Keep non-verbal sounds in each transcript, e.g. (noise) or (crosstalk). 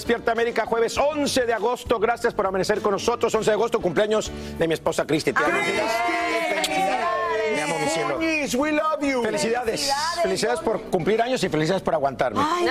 Despierta América, jueves 11 de agosto. Gracias por amanecer con nosotros. 11 de agosto, cumpleaños de mi esposa Cristi. Te amo. Mi cielo. We love you. Felicidades. Felicidades por cumplir años y felicidades por aguantarme. Ay,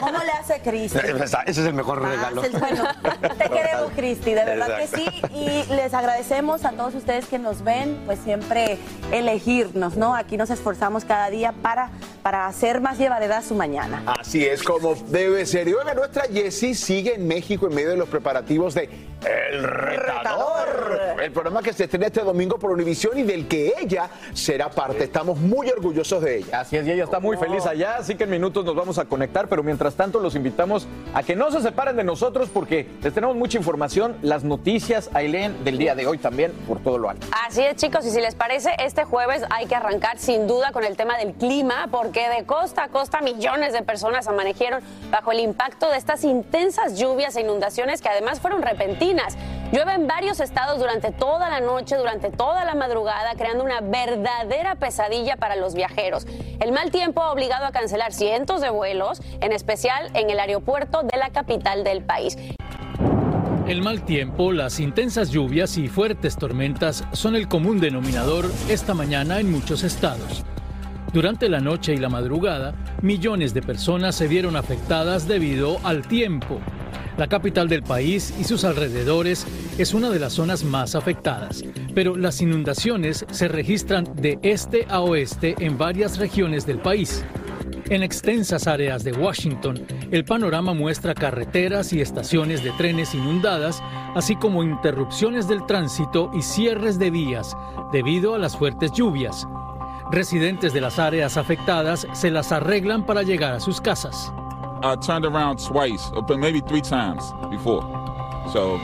¿Cómo le hace Cristi? (laughs) Ese es el mejor regalo. Ah, Bueno, (laughs) te queremos, Cristi, de verdad que sí. Y les agradecemos a todos ustedes que nos ven, pues siempre elegirnos, ¿no? Aquí nos esforzamos cada día para, para hacer más llevadera su mañana. Así es como debe ser. Y oiga, nuestra Jessie sigue en México en medio de los preparativos de El Retador. El programa que se estrena este domingo por Univisión y del que ella será parte. Estamos muy orgullosos de ella. Así es, y ella está muy feliz allá, así que en minutos nos vamos a conectar, pero mientras tanto los invitamos a que no se separen de nosotros porque les tenemos mucha información, las noticias, Ailén, del día de hoy también, por todo lo alto. Así es, chicos, y si les parece, este jueves hay que arrancar sin duda con el tema del clima, porque de costa a costa millones de personas amanecieron bajo el impacto de estas intensas lluvias e inundaciones que además fueron repentinas. Llueve en varios estados durante toda la noche, durante toda la madrugada, creando una verdadera pesadilla para los viajeros. El mal tiempo ha obligado a cancelar cientos de vuelos, en especial en el aeropuerto de la capital del país. El mal tiempo, las intensas lluvias y fuertes tormentas son el común denominador esta mañana en muchos estados. Durante la noche y la madrugada, millones de personas se vieron afectadas debido al tiempo. La capital del país y sus alrededores es una de las zonas más afectadas, pero las inundaciones se registran de este a oeste en varias regiones del país. En extensas áreas de Washington, el panorama muestra carreteras y estaciones de trenes inundadas, así como interrupciones del tránsito y cierres de vías debido a las fuertes lluvias. Residentes de las áreas afectadas se las arreglan para llegar a sus casas. I turned around twice, or maybe three times before. So,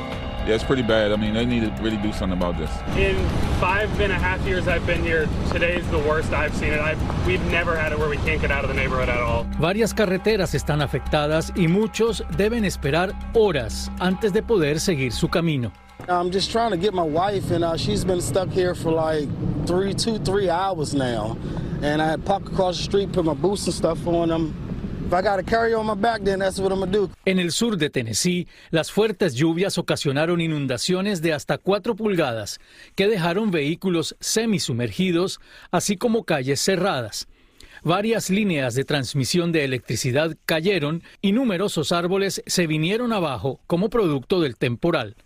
yeah, it's pretty bad. I mean, they need to really do something about this. In five and a half years I've been here, today's the worst I've seen it. I've, we've never had it where we can't get out of the neighborhood at all. Varias carreteras están afectadas y muchos deben esperar horas antes de poder seguir su camino. I'm just trying to get my wife, and uh, she's been stuck here for like three, two, three hours now. And I had parked across the street, put my boots and stuff on them. En el sur de Tennessee, las fuertes lluvias ocasionaron inundaciones de hasta 4 pulgadas que dejaron vehículos semisumergidos, así como calles cerradas. Varias líneas de transmisión de electricidad cayeron y numerosos árboles se vinieron abajo como producto del temporal.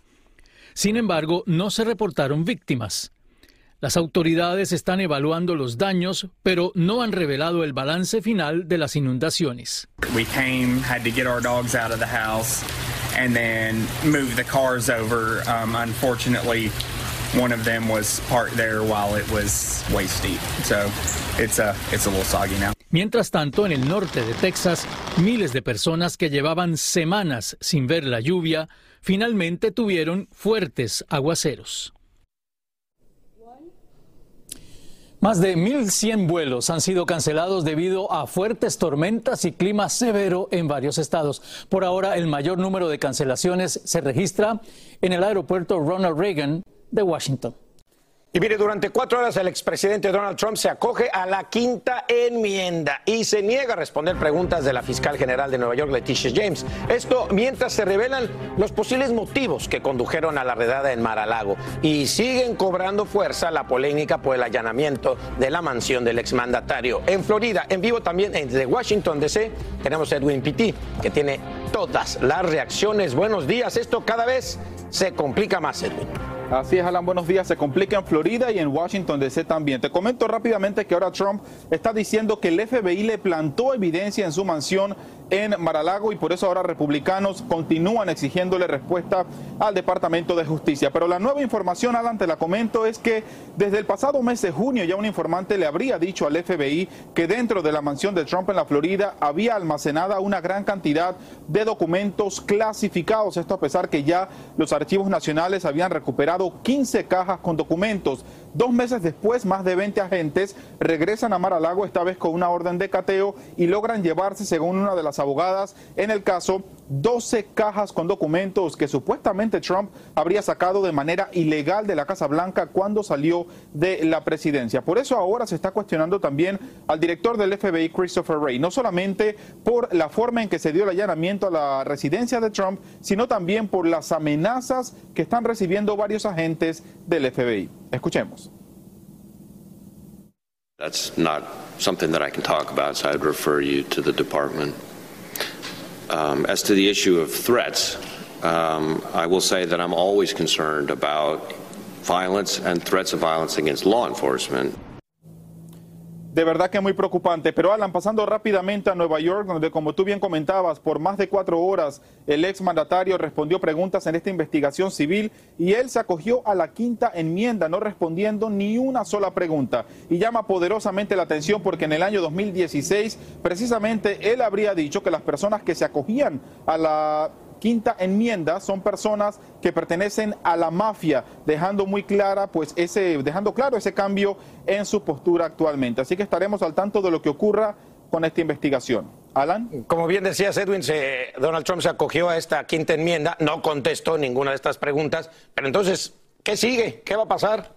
Sin embargo, no se reportaron víctimas. Las autoridades están evaluando los daños, pero no han revelado el balance final de las inundaciones. We came, had to get our dogs out of the house, and then move the cars over. Um, unfortunately, one of them was parked there while it was way steep, so it's a it's a little soggy now. Mientras tanto, en el norte de Texas, miles de personas que llevaban semanas sin ver la lluvia finalmente tuvieron fuertes aguaceros. Más de 1.100 vuelos han sido cancelados debido a fuertes tormentas y clima severo en varios estados. Por ahora, el mayor número de cancelaciones se registra en el aeropuerto Ronald Reagan de Washington. Y mire, durante cuatro horas el expresidente Donald Trump se acoge a la quinta enmienda y se niega a responder preguntas de la fiscal general de Nueva York, Leticia James. Esto mientras se revelan los posibles motivos que condujeron a la redada en Mar-a-Lago y siguen cobrando fuerza la polémica por el allanamiento de la mansión del exmandatario. En Florida, en vivo también desde Washington DC, tenemos a Edwin Pitti, que tiene todas las reacciones. Buenos días, esto cada vez se complica más, Edwin. Así es, Alan, buenos días. Se complica en Florida y en Washington DC también. Te comento rápidamente que ahora Trump está diciendo que el FBI le plantó evidencia en su mansión en Maralago y por eso ahora republicanos continúan exigiéndole respuesta al Departamento de Justicia. Pero la nueva información, Alan, te la comento, es que desde el pasado mes de junio ya un informante le habría dicho al FBI que dentro de la mansión de Trump en la Florida había almacenada una gran cantidad de documentos clasificados. Esto a pesar que ya los archivos nacionales habían recuperado 15 cajas con documentos. Dos meses después, más de 20 agentes regresan a Mar-a-Lago, esta vez con una orden de cateo, y logran llevarse, según una de las abogadas en el caso, 12 cajas con documentos que supuestamente Trump habría sacado de manera ilegal de la Casa Blanca cuando salió de la presidencia. Por eso ahora se está cuestionando también al director del FBI, Christopher Wray, no solamente por la forma en que se dio el allanamiento a la residencia de Trump, sino también por las amenazas que están recibiendo varios agentes del FBI. Escuchemos. That's not something that I can talk about, so I'd refer you to. Um, as to the issue of threats, um, I will say that I'm always concerned about violence and threats of violence against law enforcement. De verdad que muy preocupante. Pero Alan, pasando rápidamente a Nueva York, donde como tú bien comentabas, por más de cuatro horas el ex mandatario respondió preguntas en esta investigación civil y él se acogió a la quinta enmienda, no respondiendo ni una sola pregunta. Y llama poderosamente la atención porque en el año 2016, precisamente él habría dicho que las personas que se acogían a la quinta enmienda son personas que pertenecen a la mafia, dejando muy clara, pues ese, dejando claro ese cambio en su postura actualmente. Así que estaremos al tanto de lo que ocurra con esta investigación. Alan. Como bien decías, Edwin, Donald Trump se acogió a esta quinta enmienda, no contestó ninguna de estas preguntas, pero entonces, ¿qué sigue? ¿Qué va a pasar?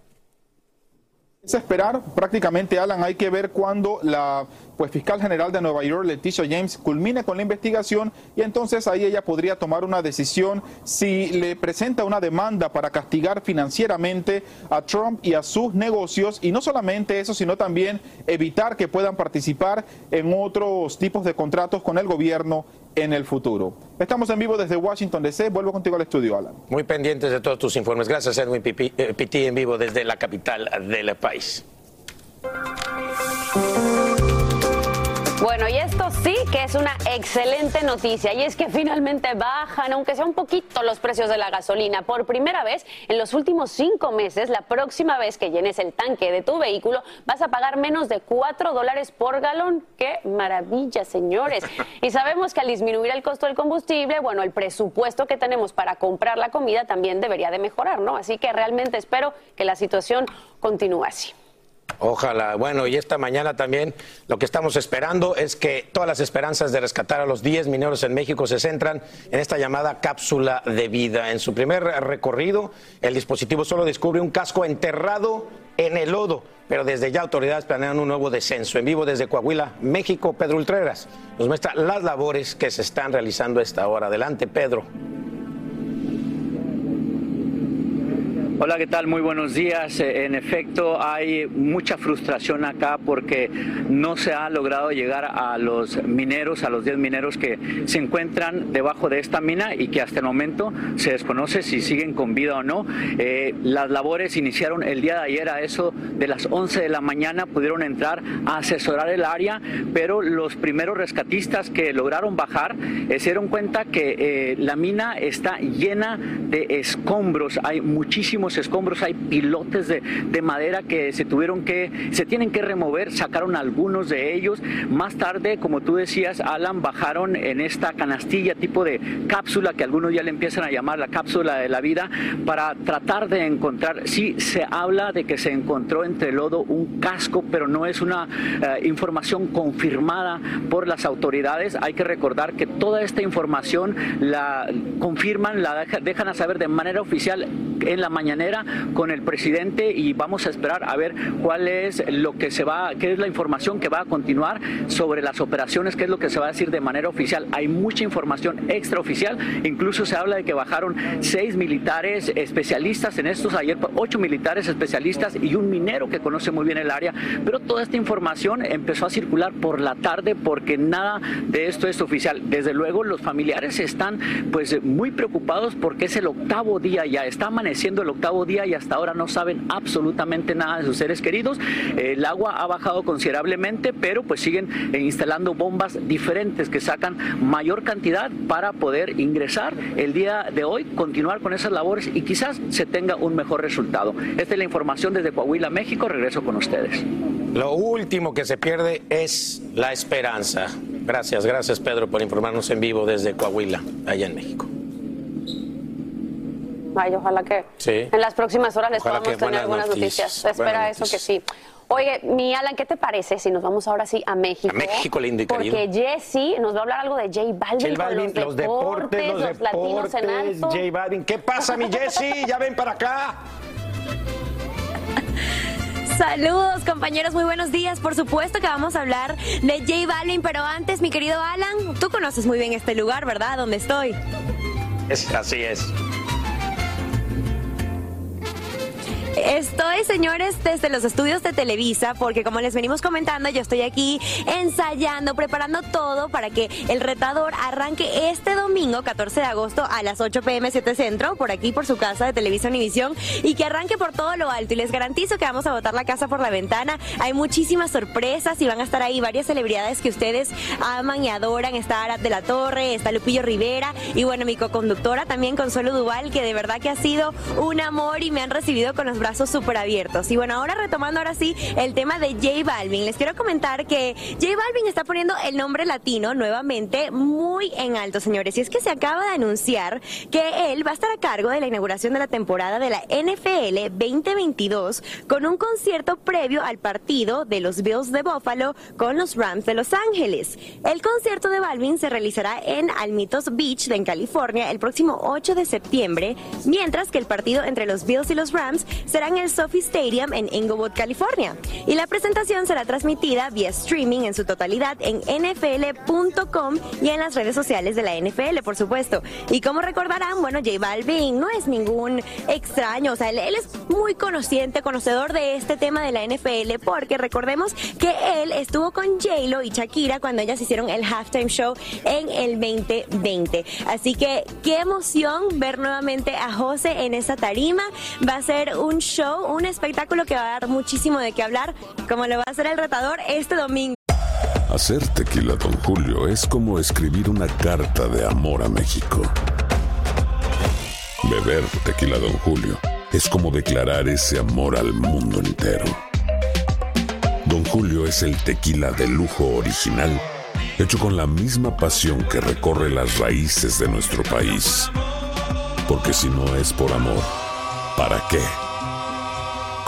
Es esperar, prácticamente, Alan, hay que ver cuándo la pues, fiscal general de Nueva York, Leticia James, culmine con la investigación y entonces ahí ella podría tomar una decisión si le presenta una demanda para castigar financieramente a Trump y a sus negocios. Y no solamente eso, sino también evitar que puedan participar en otros tipos de contratos con el gobierno en el futuro. Estamos en vivo desde Washington DC. Vuelvo contigo al estudio, Alan. Muy pendientes de todos tus informes. Gracias, Edwin Pitti, en vivo desde la capital del país. Bueno, y esto sí que es una excelente noticia y es que finalmente bajan, aunque sea un poquito, los precios de la gasolina. Por primera vez en los últimos cinco meses, la próxima vez que llenes el tanque de tu vehículo, vas a pagar menos de cuatro dólares por galón. ¡Qué maravilla, señores! Y sabemos que al disminuir el costo del combustible, bueno, el presupuesto que tenemos para comprar la comida también debería de mejorar, ¿no? Así que realmente espero que la situación continúe así. Ojalá. Bueno, y esta mañana también lo que estamos esperando es que todas las esperanzas de rescatar a los 10 mineros en México se centran en esta llamada cápsula de vida. En su primer recorrido, el dispositivo solo descubre un casco enterrado en el lodo, pero desde ya autoridades planean un nuevo descenso. En vivo desde Coahuila, México, Pedro Ultreras nos muestra las labores que se están realizando a esta hora. Adelante, Pedro. Hola, ¿qué tal? Muy buenos días. Eh, En efecto, hay mucha frustración acá porque no se ha logrado llegar a los mineros, a los 10 mineros que se encuentran debajo de esta mina y que hasta el momento se desconoce si siguen con vida o no. Eh, las labores iniciaron el día de ayer a eso de las 11 de la mañana, pudieron entrar a asesorar el área, pero los primeros rescatistas que lograron bajar eh, se dieron cuenta que la mina está llena de escombros, hay muchísimos escombros, hay pilotes de, de madera que se tuvieron que, se tienen que remover, sacaron algunos de ellos. Más tarde, como tú decías, Alan, bajaron en esta canastilla tipo de cápsula que algunos ya le empiezan a llamar la cápsula de la vida para tratar de encontrar, sí se habla de que se encontró entre lodo un casco, pero no es una eh, información confirmada por las autoridades. Hay que recordar que toda esta información la confirman, la deja- dejan a saber de manera oficial en la con el presidente y vamos a esperar a ver cuál es lo que se va, qué es la información que va a continuar sobre las operaciones, qué es lo que se va a decir de manera oficial. Hay mucha información extraoficial, incluso se habla de que bajaron seis militares especialistas en estos, ayer ocho militares especialistas y un minero que conoce muy bien el área, pero toda esta información empezó a circular por la tarde porque nada de esto es oficial. Desde luego los familiares están pues muy preocupados porque es el octavo día ya, está amaneciendo el octavo día y hasta ahora no saben absolutamente nada de sus seres queridos. El agua ha bajado considerablemente, pero pues siguen eh, instalando bombas diferentes que sacan mayor cantidad para poder ingresar el día de hoy, continuar con esas labores y quizás se tenga un mejor resultado. Esta es la información desde Coahuila, México. Regreso con ustedes. Lo último que se pierde es la esperanza. Gracias, gracias Pedro por informarnos en vivo desde Coahuila, allá en México. Ay, ojalá que Sí. en las próximas horas les Ojalá podamos tener buenas buenas noticias. noticias, Se espera buenas eso que sí. Oye, mi Alan, ¿qué te parece si nos vamos ahora sí a México? A México, lindo y querido. Porque Jesse nos va a hablar algo de J Balvin, J Balvin, con los deportes, los, latinos en alto. J Balvin. ¿Qué pasa, mi Jesse? Ya ven para acá. (laughs) Saludos compañeros, muy buenos días. Por supuesto que vamos a hablar de J Balvin, pero antes, mi querido Alan, tú conoces muy bien este lugar, ¿verdad? Donde estoy. Es, así es. Estoy, señores, desde los estudios de Televisa, porque como les venimos comentando, yo estoy aquí ensayando, preparando todo para que el retador arranque este domingo, 14 de agosto, a las 8 pm 7 Centro, por aquí, por su casa de Televisa Univisión, y que arranque por todo lo alto. Y les garantizo que vamos a botar la casa por la ventana. Hay muchísimas sorpresas y van a estar ahí varias celebridades que ustedes aman y adoran. Está Arad de la Torre, está Lupillo Rivera, y bueno, mi coconductora también, Consuelo Duval, que de verdad que ha sido un amor y me han recibido con los brazos súper abiertos. Y bueno, ahora retomando ahora sí el tema de J Balvin, les quiero comentar que J Balvin está poniendo el nombre latino nuevamente muy en alto, señores. Y es que se acaba de anunciar que él va a estar a cargo de la inauguración de la temporada de la NFL 2022 con un concierto previo al partido de los Bills de Buffalo con los Rams de Los Ángeles. El concierto de Balvin se realizará en Almitos Beach, en California, el próximo 8 de septiembre, mientras que el partido entre los Bills y los Rams será en el Sophie Stadium en Inglewood, California. Y la presentación será transmitida vía streaming en su totalidad en nfl.com y en las redes sociales de la NFL, por supuesto. Y como recordarán, bueno, J Balvin no es ningún extraño, o sea, él, él es muy consciente, conocedor de este tema de la NFL, porque recordemos que él estuvo con J-Lo y Shakira cuando ellas hicieron el halftime show en el 2020. Así que qué emoción ver nuevamente a José en esa tarima. Va a ser un show, un espectáculo que va a dar muchísimo de qué hablar, como lo va a hacer el retador este domingo. Hacer tequila, Don Julio, es como escribir una carta de amor a México. Beber tequila, Don Julio, es como declarar ese amor al mundo entero. Don Julio es el tequila de lujo original, hecho con la misma pasión que recorre las raíces de nuestro país. Porque si no es por amor, ¿para qué?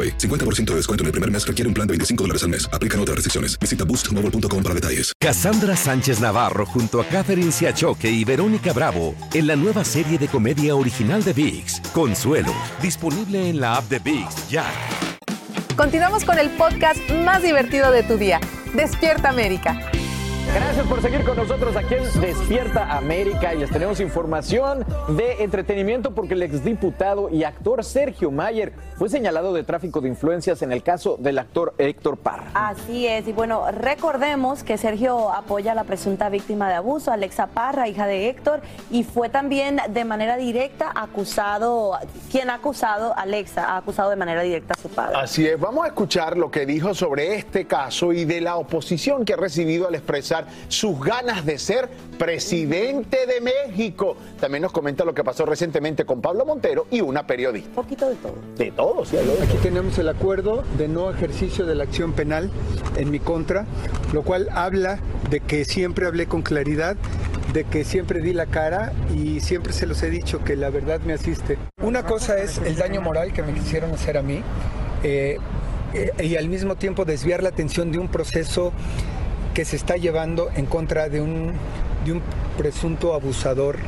AroPay. 50% de descuento en el primer mes requiere un plan de 25 dólares al mes. Aplican otras restricciones. Visita boostmobile.com para detalles. Cassandra Sánchez Navarro junto a Catherine Siachoque y Verónica Bravo en la nueva serie de comedia original de VIX, Consuelo, disponible en la app de VIX ya. Continuamos con el podcast más divertido de tu día. Despierta América. Gracias por seguir con nosotros aquí en Despierta América y les tenemos información de entretenimiento porque el exdiputado y actor Sergio Mayer fue señalado de tráfico de influencias en el caso del actor Héctor Parra. Así es, y bueno, recordemos que Sergio apoya a la presunta víctima de abuso, Alexa Parra, hija de Héctor, y fue también de manera directa acusado, quien ha acusado, Alexa, ha acusado de manera directa a su padre. Así es, vamos a escuchar lo que dijo sobre este caso y de la oposición que ha recibido al expresar sus ganas de ser presidente de México. También nos comenta lo que pasó recientemente con Pablo Montero y una periodista. Un poquito de todo. De todo, sí. lo- Aquí tenemos el acuerdo de no ejercicio de la acción penal en mi contra, lo cual habla de que siempre hablé con claridad, de que siempre di la cara y siempre se los he dicho que la verdad me asiste. Una cosa es el daño moral que me quisieron hacer a mí eh, eh, y al mismo tiempo desviar la atención de un proceso que se está llevando en contra de un, de un presunto abusador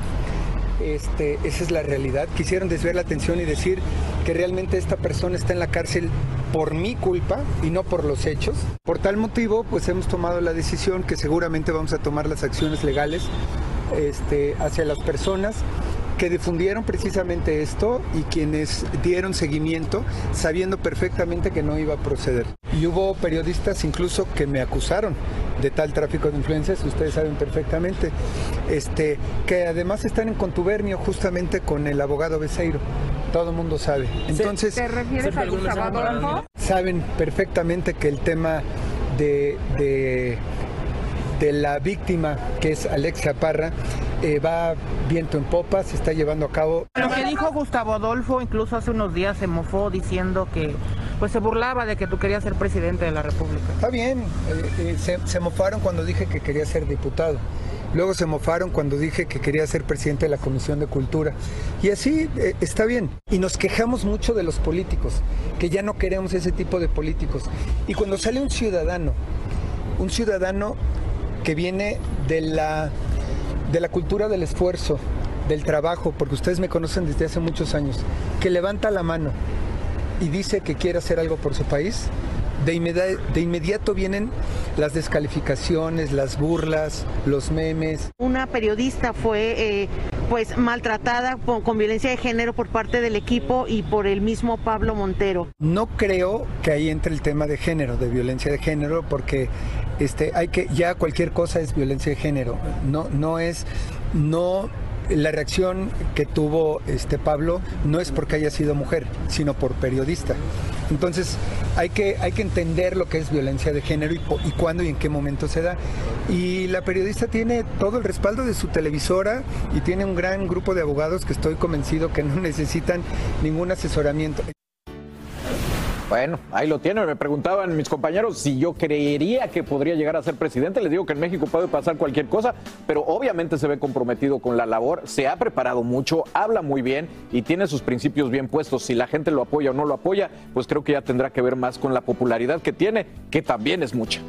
este, esa es la realidad. Quisieron desviar la atención y decir que realmente esta persona está en la cárcel por mi culpa y no por los hechos. Por tal motivo, pues hemos tomado la decisión que seguramente vamos a tomar las acciones legales este, hacia las personas que difundieron precisamente esto y quienes dieron seguimiento sabiendo perfectamente que no iba a proceder. Y hubo periodistas incluso que me acusaron de tal tráfico de influencias, ustedes saben perfectamente, este, que además están en contubernio justamente con el abogado Beseiro. Todo el mundo sabe. Entonces, ¿Te refieres a Gustavo Adolfo? saben perfectamente que el tema de, de, de la víctima, que es Alexia Parra, eh, va viento en popa, se está llevando a cabo. Lo que dijo Gustavo Adolfo, incluso hace unos días se mofó diciendo que pues se burlaba de que tú querías ser presidente de la República. Está bien, eh, eh, se, mofaron cuando dije que quería ser diputado. Luego se mofaron cuando dije que quería ser presidente de la Comisión de Cultura. Y así eh, está bien. Y nos quejamos mucho de los políticos, que ya no queremos ese tipo de políticos. Y cuando sale un ciudadano, un ciudadano que viene de la, de la cultura del esfuerzo, del trabajo, porque ustedes me conocen desde hace muchos años, que levanta la mano y dice que quiere hacer algo por su país, de, inmedi- de inmediato vienen las descalificaciones, las burlas, los memes. Una periodista fue eh, pues maltratada con, con violencia de género por parte del equipo y por el mismo Pablo Montero. No creo que ahí entre el tema de género, de violencia de género, porque este, hay que ya cualquier cosa es violencia de género. No, no es, no la reacción que tuvo este Pablo no es porque haya sido mujer, sino por periodista. Entonces hay que, hay que entender lo que es violencia de género y, y cuándo y en qué momento se da. Y la periodista tiene todo el respaldo de su televisora y tiene un gran grupo de abogados que estoy convencido que no (laughs) necesitan ningún asesoramiento. Bueno, ahí lo tienen. Me preguntaban mis compañeros si yo creería que podría llegar a ser presidente. Les digo que en México puede pasar cualquier cosa, pero obviamente se ve comprometido con la labor, se ha preparado mucho, habla muy bien y tiene sus principios bien puestos. Si la gente lo apoya o no lo apoya, pues creo que ya tendrá que ver más con la popularidad que tiene, que también es mucha.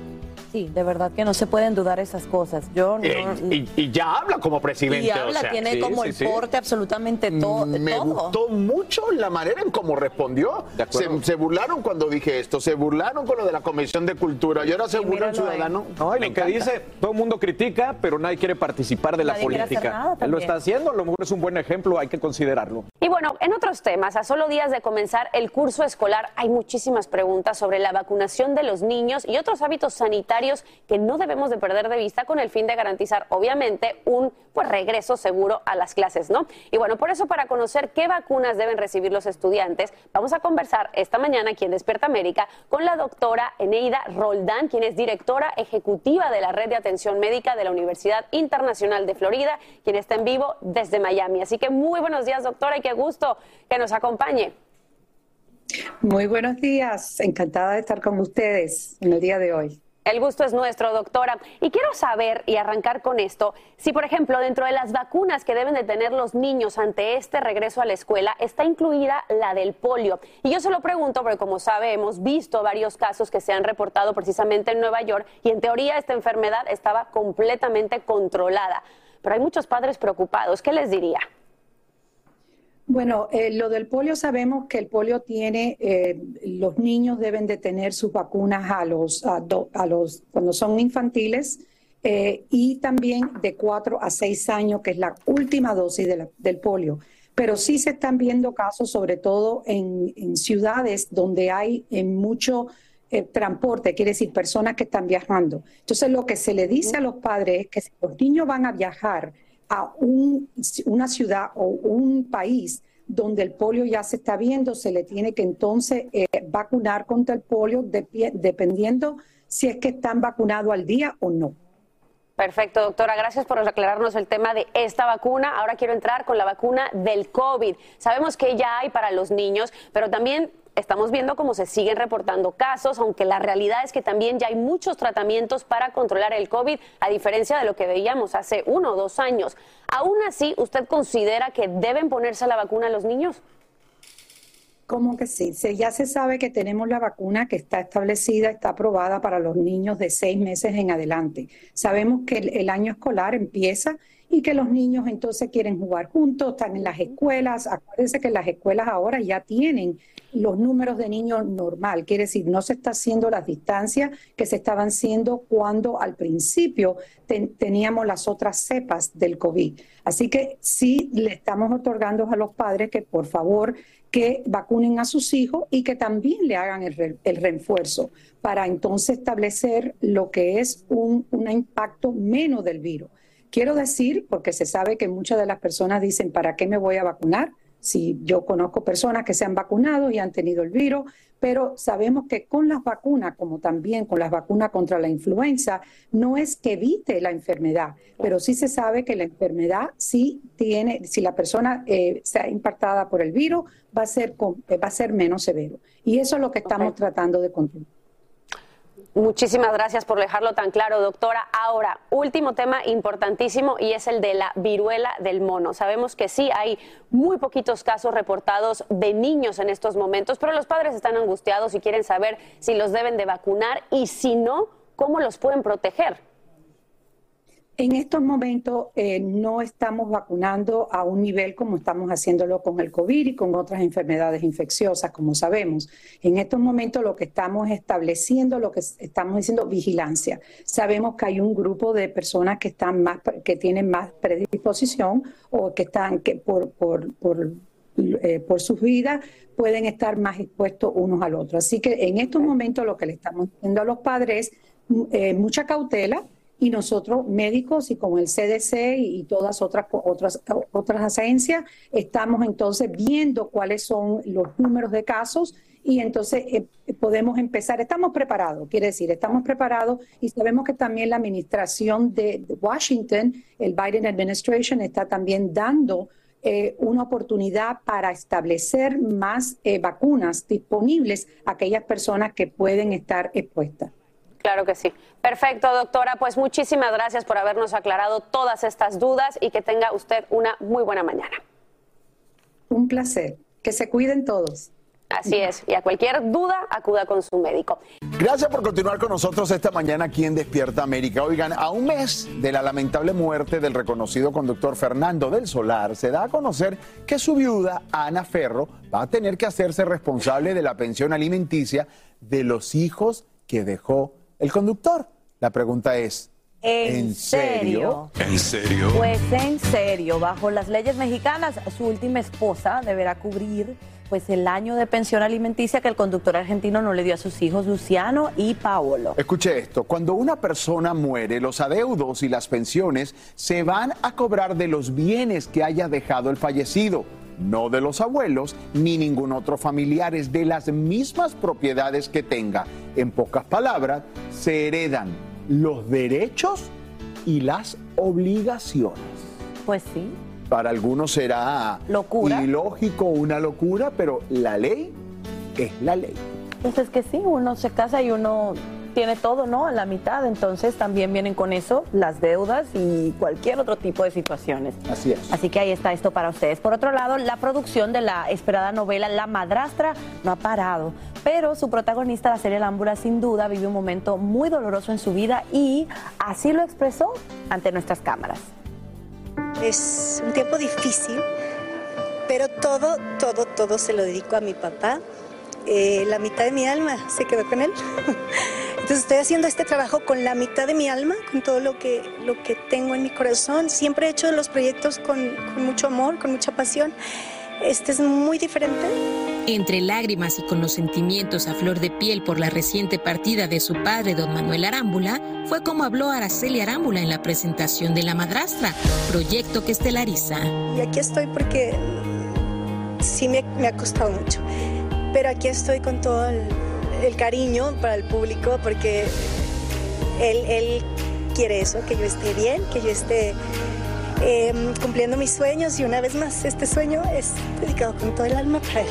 Sí, de verdad que no se pueden dudar esas cosas. Yo no. Y, y ya habla como presidente. y habla, o sea. tiene como el porte absolutamente to- Me todo. gustó mucho la manera en cómo respondió. Se, se burlaron cuando dije esto, se burlaron con lo de la Comisión de Cultura y ahora se burla el ciudadano. No, y Me lo que dice, todo el mundo critica, pero nadie quiere participar de la Nadie política. nada Él lo está haciendo, a lo mejor es un buen ejemplo, hay que considerarlo. Y bueno, en otros temas, a solo días de comenzar el curso escolar, hay muchísimas preguntas sobre la vacunación de los niños y otros hábitos sanitarios que no debemos de perder de vista con el fin de garantizar, obviamente, un pues, regreso seguro a las clases, ¿no? Y bueno, por eso para conocer qué vacunas deben recibir los estudiantes, vamos a conversar esta mañana aquí en Despierta América con la doctora Eneida Roldán, quien es directora ejecutiva de la Red de Atención Médica de la Universidad Internacional de Florida, quien está en vivo desde Miami. Así que muy buenos días, doctora, y qué gusto que nos acompañe. Muy buenos días, encantada de estar con ustedes en el día de hoy. El gusto es nuestro, doctora. Y quiero saber y arrancar con esto, si por ejemplo dentro de las vacunas que deben de tener los niños ante este regreso a la escuela está incluida la del polio. Y yo se lo pregunto porque como sabe hemos visto varios casos que se han reportado precisamente en Nueva York y en teoría esta enfermedad estaba completamente controlada. Pero hay muchos padres preocupados. ¿Qué les diría? Bueno, eh, lo del polio sabemos que el polio tiene, eh, los niños deben de tener sus vacunas a los, a, los cuando son infantiles eh, y también de 4 a 6 años, que es la última dosis del polio. Pero sí se están viendo casos, sobre todo en, en ciudades donde hay mucho transporte, quiere decir personas que están viajando. Entonces, lo que se le dice a los padres es que si los niños van a viajar, a una ciudad o un país donde el polio ya se está viendo, se le tiene que entonces eh, vacunar contra el polio dependiendo si es que están vacunados al día o no. Perfecto, doctora. Gracias por aclararnos el tema de esta vacuna. Ahora quiero entrar con la vacuna del COVID. Sabemos que ya hay para los niños, pero también estamos viendo cómo se siguen reportando casos, aunque la realidad es que también ya hay muchos tratamientos para controlar el COVID, a diferencia de lo que veíamos hace uno o dos años. Aún así, ¿usted considera que deben ponerse la vacuna a los niños? ¿Cómo que sí? Ya se sabe que tenemos la vacuna que está establecida, está aprobada para los niños de seis meses en adelante. Sabemos que el año escolar empieza y que los niños entonces quieren jugar juntos, están en las escuelas. Acuérdense que las escuelas ahora ya tienen los números de niños normal, quiere decir, no se está haciendo las distancias que se estaban haciendo cuando al principio teníamos las otras cepas del COVID. Así que sí le estamos otorgando a los padres que por favor que vacunen a sus hijos y que también le hagan el, el refuerzo para entonces establecer lo que es un, un impacto menos del virus. Quiero decir, porque se sabe que muchas de las personas dicen, ¿para qué me voy a vacunar? Si yo conozco personas que se han vacunado y han tenido el virus, pero sabemos que con las vacunas, como también con las vacunas contra la influenza, no es que evite la enfermedad, pero sí se sabe que la enfermedad sí tiene, si la persona eh, se ha impactada por el virus, va a ser, va a ser menos severo. Y eso es lo que estamos tratando de controlar. Muchísimas gracias por dejarlo tan claro, doctora. Ahora, último tema importantísimo y es el de la viruela del mono. Sabemos que sí hay muy poquitos casos reportados de niños en estos momentos, pero los padres están angustiados y quieren saber si los deben de vacunar y si no, cómo los pueden proteger. En estos momentos eh, no estamos vacunando a un nivel como estamos haciéndolo con el COVID y con otras enfermedades infecciosas, como sabemos. En estos momentos lo que estamos estableciendo, lo que estamos diciendo, vigilancia. Sabemos que hay un grupo de personas que están más, que tienen más predisposición o que están que por, por, por eh, por sus vidas pueden estar más expuestos unos al otro. Así que en estos momentos lo que le estamos diciendo a los padres es eh, mucha cautela, y nosotros médicos y con el CDC y todas otras otras otras agencias estamos entonces viendo cuáles son los números de casos y entonces eh, podemos empezar. Estamos preparados, quiere decir, estamos preparados y sabemos que también la administración de, Washington, el Biden administration, está también dando eh, una oportunidad para establecer más eh, vacunas disponibles a aquellas personas que pueden estar expuestas. Claro que sí. Perfecto, doctora. Pues muchísimas gracias por habernos aclarado todas estas dudas y que tenga usted una muy buena mañana. Un placer. Que se cuiden todos. Así es, y a cualquier duda acuda con su médico. Gracias por continuar con nosotros esta mañana aquí en Despierta América. Oigan, a un mes de la lamentable muerte del reconocido conductor Fernando del Solar, se da a conocer que su viuda, Ana Ferro, va a tener que hacerse responsable de la pensión alimenticia de los hijos que dejó el conductor. La pregunta es, ¿En, serio? ¿En serio? Pues en serio, bajo las leyes mexicanas, su última esposa deberá cubrir pues el año de pensión alimenticia que el conductor argentino no le dio a sus hijos Luciano y Paolo. Escuche esto, cuando una persona muere, los adeudos y las pensiones se van a cobrar de los bienes que haya dejado el fallecido, no de los abuelos ni ningún otro familiar, es de las mismas propiedades que tenga. En pocas palabras, se heredan los derechos y las obligaciones. Pues sí. Para algunos será Locura. ilógico, una locura, pero la ley es la ley. Pues es que sí, uno se casa y uno tiene todo, ¿no? A la mitad, entonces también vienen con eso las deudas y cualquier otro tipo de situaciones. Así es. Así que ahí está esto para ustedes. Por otro lado, la producción de la esperada novela La Madrastra no ha parado, pero su protagonista, la serie Lámbula, sin duda vive un momento muy doloroso en su vida y así lo expresó ante nuestras cámaras. Es un tiempo difícil, pero todo, todo, todo se lo dedico a mi papá. Eh, la mitad de mi alma se quedó con él. (laughs) Entonces estoy haciendo este trabajo con la mitad de mi alma, con todo lo que, lo que tengo en mi corazón. Siempre he hecho los proyectos con, con mucho amor, con mucha pasión. Este es muy diferente. Entre lágrimas y con los sentimientos a flor de piel por la reciente partida de su padre, don Manuel Arámbula, fue como habló Araceli Arámbula en la presentación de La Madrastra, proyecto que estelariza. Y aquí estoy porque sí me, me ha costado mucho. Pero aquí estoy con todo el, el cariño para el público porque él, él quiere eso, que yo esté bien, que yo esté eh, cumpliendo mis sueños y una vez más este sueño es dedicado con todo el alma para él.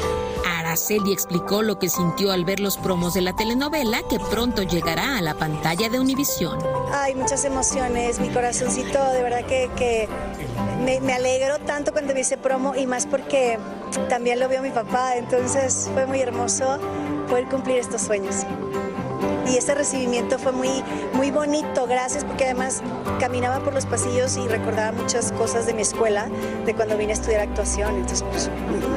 Araceli explicó lo que sintió al ver los promos de la telenovela que pronto llegará a la pantalla de Univisión. Hay muchas emociones, mi corazoncito, de verdad que, que me, me alegro tanto cuando vi ese promo y más porque también lo vio mi papá, entonces fue muy hermoso poder cumplir estos sueños. Y ese recibimiento fue muy, muy bonito, gracias, porque además caminaba por los pasillos y recordaba muchas cosas de mi escuela, de cuando vine a estudiar actuación, entonces pues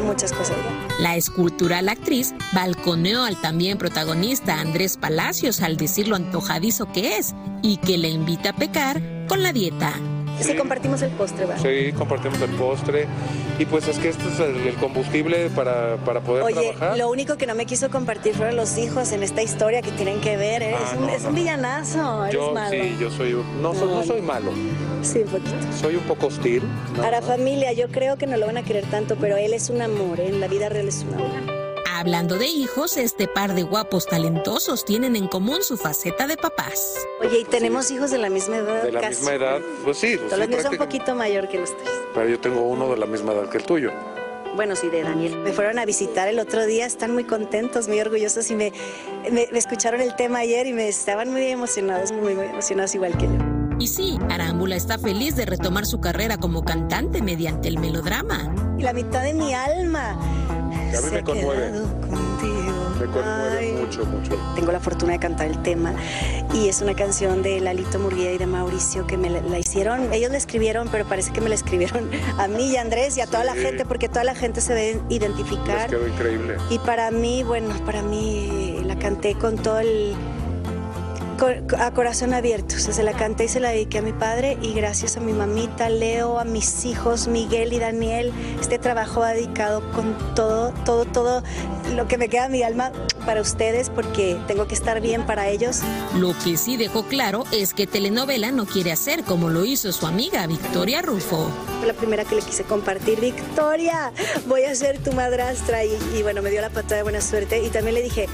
muchas cosas. La escultural actriz balconeó al también protagonista Andrés Palacios al decir lo antojadizo que es y que le invita a pecar con la dieta. Sí, compartimos el postre, ¿va? Sí, compartimos el postre. Y pues es que esto es el, el combustible para, para poder Oye, trabajar. lo único que no me quiso compartir fueron los hijos en esta historia que tienen que ver. Eres Ah, un, no, es no. un villanazo, eres Yo malo. sí, yo soy no, soy, no soy malo. Sí, un poquito. Soy un poco hostil. ¿no? Para familia, yo creo que no lo van a querer tanto, pero él es un amor, ¿eh? en la vida real es un amor. Hablando de hijos, este par de guapos talentosos tienen en común su faceta de papás. Oye, y tenemos hijos de la misma edad. De la casi. misma edad, pues sí, pues los sí, míos son un poquito mayor que los tuyos. Pero yo tengo uno de la misma edad que el tuyo. Bueno, sí, de Daniel. Me fueron a visitar el otro día, están muy contentos, muy orgullosos y me, me- me escucharon el tema ayer y me estaban muy emocionados, muy, muy emocionados igual que yo. Y sí, Arámbula está feliz de retomar su carrera como cantante mediante el melodrama. Y la mitad de mi alma. Que a mí se me conmueve. Me conmueve mucho, mucho. Tengo la fortuna de cantar el tema y es una canción de Lalito Murguía y de Mauricio que me la, la hicieron, ellos la escribieron, pero parece que me la escribieron (laughs) a mí y a Andrés y a toda la gente porque toda la gente se debe Les identificar. quedó increíble. Y para mí, bueno, para mí la canté con todo el... a corazón abierto, o sea, se la canté y se la dediqué a mi padre y gracias a mi mamita, Leo, a mis hijos, Miguel y Daniel, este trabajo va dedicado con todo, todo, todo lo que me queda mi alma para ustedes porque tengo que estar bien para ellos. Lo que sí dejó claro es que telenovela no quiere hacer como lo hizo su amiga Victoria Rufo. Fue la primera que le quise compartir, Victoria, voy a ser tu madrastra y, y bueno, me dio la patada de buena suerte y también le dije,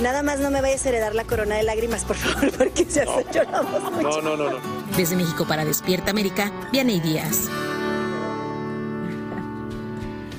nada más no me vayas a heredar la corona de lágrimas, por favor, (laughs) porque se hace lloramos mucho. No, no, no, no. Desde México para Despierta América, Vianey Díaz.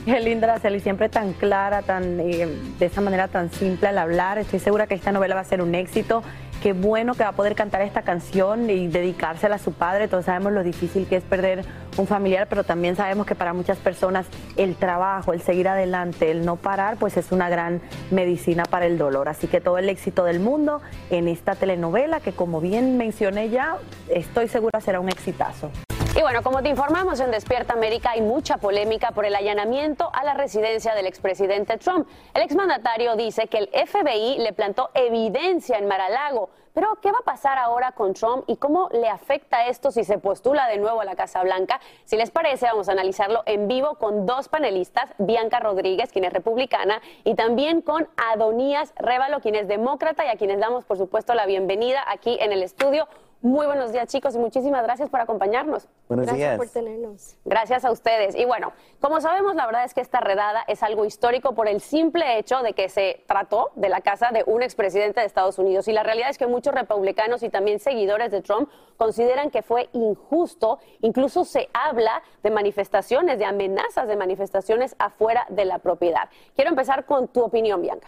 Qué linda Araceli, siempre tan clara, tan eh, de esa manera tan simple al hablar. Estoy segura que esta novela va a ser un éxito. Qué bueno que va a poder cantar esta canción y dedicársela a su padre. Todos sabemos lo difícil que es perder un familiar, pero también sabemos que para muchas personas el trabajo, el seguir adelante, el no parar, pues es una gran medicina para el dolor. Así que todo el éxito del mundo en esta telenovela que como bien mencioné ya, estoy segura será un exitazo. Y bueno, como te informamos en Despierta América, hay mucha polémica por el allanamiento a la residencia del expresidente Trump. El exmandatario dice que el FBI le plantó evidencia en Mar-a-Lago. Pero, ¿qué va a pasar ahora con Trump y cómo le afecta esto si se postula de nuevo a la Casa Blanca? Si les parece, vamos a analizarlo en vivo con dos panelistas, Bianca Rodríguez, quien es republicana, y también con Adonías Révalo, quien es demócrata y a quienes damos, por supuesto, la bienvenida aquí en el estudio. Muy buenos días, chicos, y muchísimas gracias por acompañarnos. Buenos gracias días. por tenernos. Gracias a ustedes. Y bueno, como sabemos, la verdad es que esta redada es algo histórico por el simple hecho de que se trató de la casa de un expresidente de Estados Unidos. Y la realidad es que muchos republicanos y también seguidores de Trump consideran que fue injusto. Incluso se habla de manifestaciones, de amenazas de manifestaciones afuera de la propiedad. Quiero empezar con tu opinión, Bianca.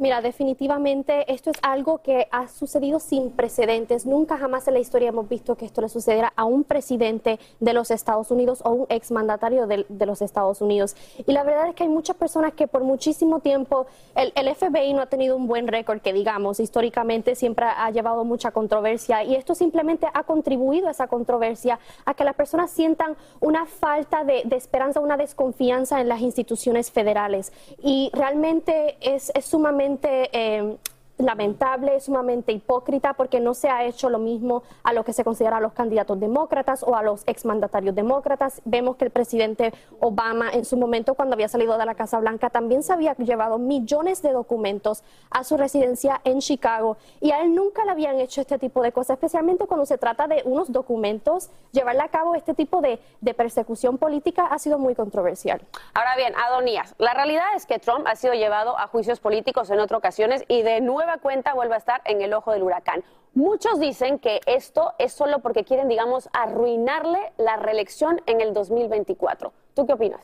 Mira, definitivamente esto es algo que ha sucedido sin precedentes. Nunca jamás en la historia hemos visto que esto le sucediera a un presidente de los Estados Unidos o un exmandatario de, de los Estados Unidos. Y la verdad es que hay muchas personas que por muchísimo tiempo el, FBI no ha tenido un buen récord, que digamos, históricamente siempre ha llevado mucha controversia y esto simplemente ha contribuido a esa controversia, a que las personas sientan una falta de, esperanza, una desconfianza en las instituciones federales. Y realmente es sumamente eh, lamentable, sumamente hipócrita, porque no se ha hecho lo mismo a lo que se considera a los candidatos demócratas o a los exmandatarios demócratas. Vemos que el presidente Obama, en su momento, cuando había salido de la Casa Blanca, también se había llevado millones de documentos a su residencia en Chicago y a él nunca le habían hecho este tipo de cosas, especialmente cuando se trata de unos documentos. Llevarle a cabo este tipo de, de persecución política ha sido muy controversial. Ahora bien, Adonías, la realidad es que Trump ha sido llevado a juicios políticos en otras ocasiones y de cuenta vuelve a estar en el ojo del huracán. Muchos dicen que esto es solo porque quieren, digamos, arruinarle la reelección en el 2024. ¿Tú qué opinas?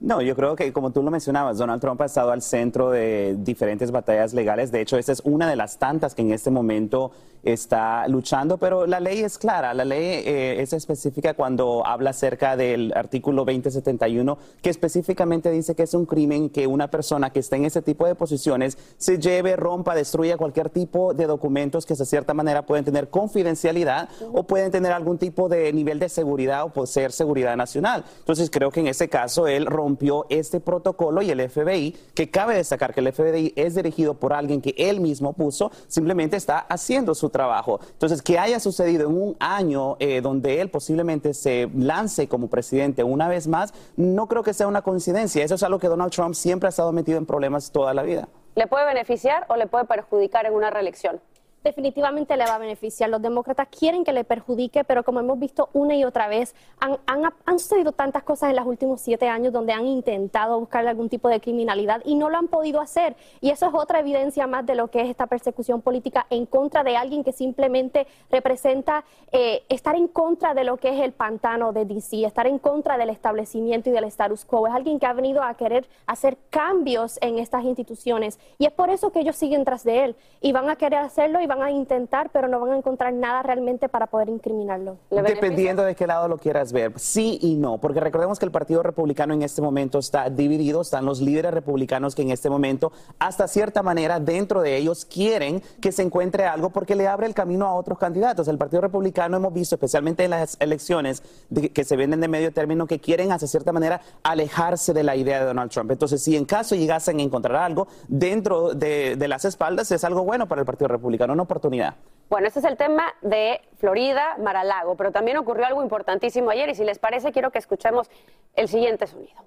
No, yo creo que como tú lo mencionabas, Donald Trump ha estado al centro de diferentes batallas legales. De hecho, esta es una de las tantas que en este momento está luchando, pero la ley es clara, la ley eh, es específica cuando habla acerca del artículo 2071, que específicamente dice que es un crimen que una persona que esté en ese tipo de posiciones se lleve, rompa, destruya cualquier tipo de documentos que de cierta manera pueden tener confidencialidad o pueden tener algún tipo de nivel de seguridad o poseer seguridad nacional. Entonces creo que en ese caso él rompió este protocolo y el FBI, que cabe destacar que el FBI es dirigido por alguien que él mismo puso, simplemente está haciendo su trabajo. Entonces, que haya sucedido en un año eh, donde él posiblemente se lance como presidente una vez más, no creo que sea una coincidencia. Eso es algo que Donald Trump siempre ha estado metido en problemas toda la vida. ¿Le puede beneficiar o le puede perjudicar en una reelección? Definitivamente le va a beneficiar. Los demócratas quieren que le perjudique, pero como hemos visto una y otra vez, han, han, sucedido tantas cosas en los últimos siete años donde han intentado buscar algún tipo de criminalidad y no lo han podido hacer. Y eso es otra evidencia más de lo que es esta persecución política en contra de alguien que simplemente representa eh, estar en contra de lo que es el pantano de DC, estar en contra del establecimiento y del status quo. Es alguien que ha venido a querer hacer cambios en estas instituciones y es por eso que ellos siguen tras de él y van a querer hacerlo y van a intentar, pero no van a encontrar nada realmente para poder incriminarlo. Dependiendo de qué lado lo quieras ver, sí y no, porque recordemos que el Partido Republicano en este momento está dividido, están los líderes republicanos que en este momento, hasta cierta manera, dentro de ellos quieren que se encuentre algo porque le abre el camino a otros candidatos. El Partido Republicano hemos visto, especialmente en las elecciones de, que se venden de medio término, que quieren, hasta cierta manera, alejarse de la idea de Donald Trump. Entonces, si en caso llegasen a encontrar algo dentro de, de las espaldas, es algo bueno para el Partido Republicano, oportunidad. Bueno, este es el tema de Florida, Mar-a-Lago, pero también ocurrió algo importantísimo ayer y si les parece quiero que escuchemos el siguiente sonido.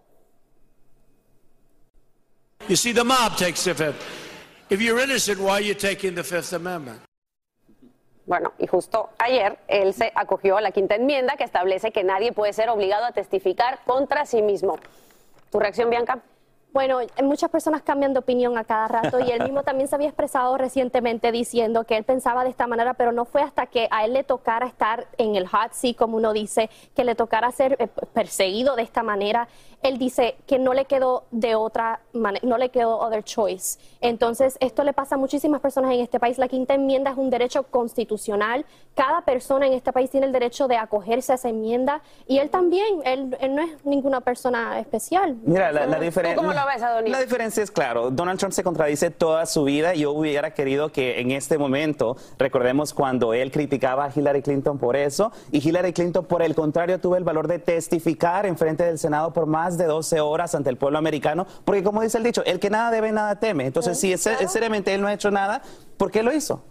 You see, the mob takes the fifth. If you're innocent, why are you taking the Fifth Amendment? Bueno, y justo ayer él se acogió a la quinta enmienda que establece que nadie puede ser obligado a testificar contra sí mismo. ¿Tu reacción, Bianca? Bueno, muchas personas cambian de opinión a cada rato y él mismo también se había expresado recientemente diciendo que él pensaba de esta manera, pero no fue hasta que a él le tocara estar en el hot seat, como uno dice, que le tocara ser eh, perseguido de esta manera. Él dice que no le quedó de otra manera, no le quedó other choice. Entonces, esto le pasa a muchísimas personas en este país. La quinta enmienda es un derecho constitucional. Cada persona en este país tiene el derecho de acogerse a esa enmienda y él también, él, él no es ninguna persona especial. Mira, la, la diferencia ves, Adonis? La diferencia es claro, Donald Trump se contradice toda su vida yo hubiera querido que en este momento, recordemos cuando él criticaba a Hillary Clinton por eso y Hillary Clinton por el contrario tuvo el valor de testificar en frente del Senado por más de 12 horas ante el pueblo americano, porque como dice el dicho, el que nada debe, nada teme. Entonces, si es, seriamente él no ha hecho nada, ¿por qué lo hizo?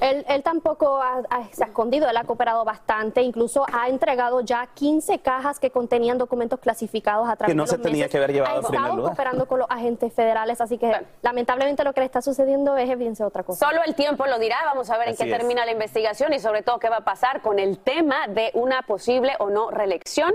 Él, él tampoco ha- ha- se ha escondido, él ha cooperado bastante, incluso ha entregado ya 15 cajas que contenían documentos clasificados a través Que no de se tenía meses. que haber llevado Ha en estado lugar. cooperando con los agentes federales, así que lamentablemente lo que le está sucediendo es evidencia de otra cosa. Solo el tiempo lo dirá. Vamos a ver en Así qué es. termina la investigación y sobre todo qué va a pasar con el tema de una posible o no reelección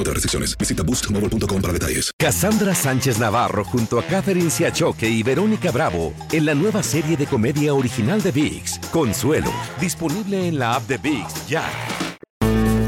Aplican otras restricciones. Visita boostmobile.com para detalles. Cassandra Sánchez Navarro junto a Catherine Siachoque y Verónica Bravo en la nueva serie de comedia original de VIX, Consuelo, disponible en la app de VIX ya.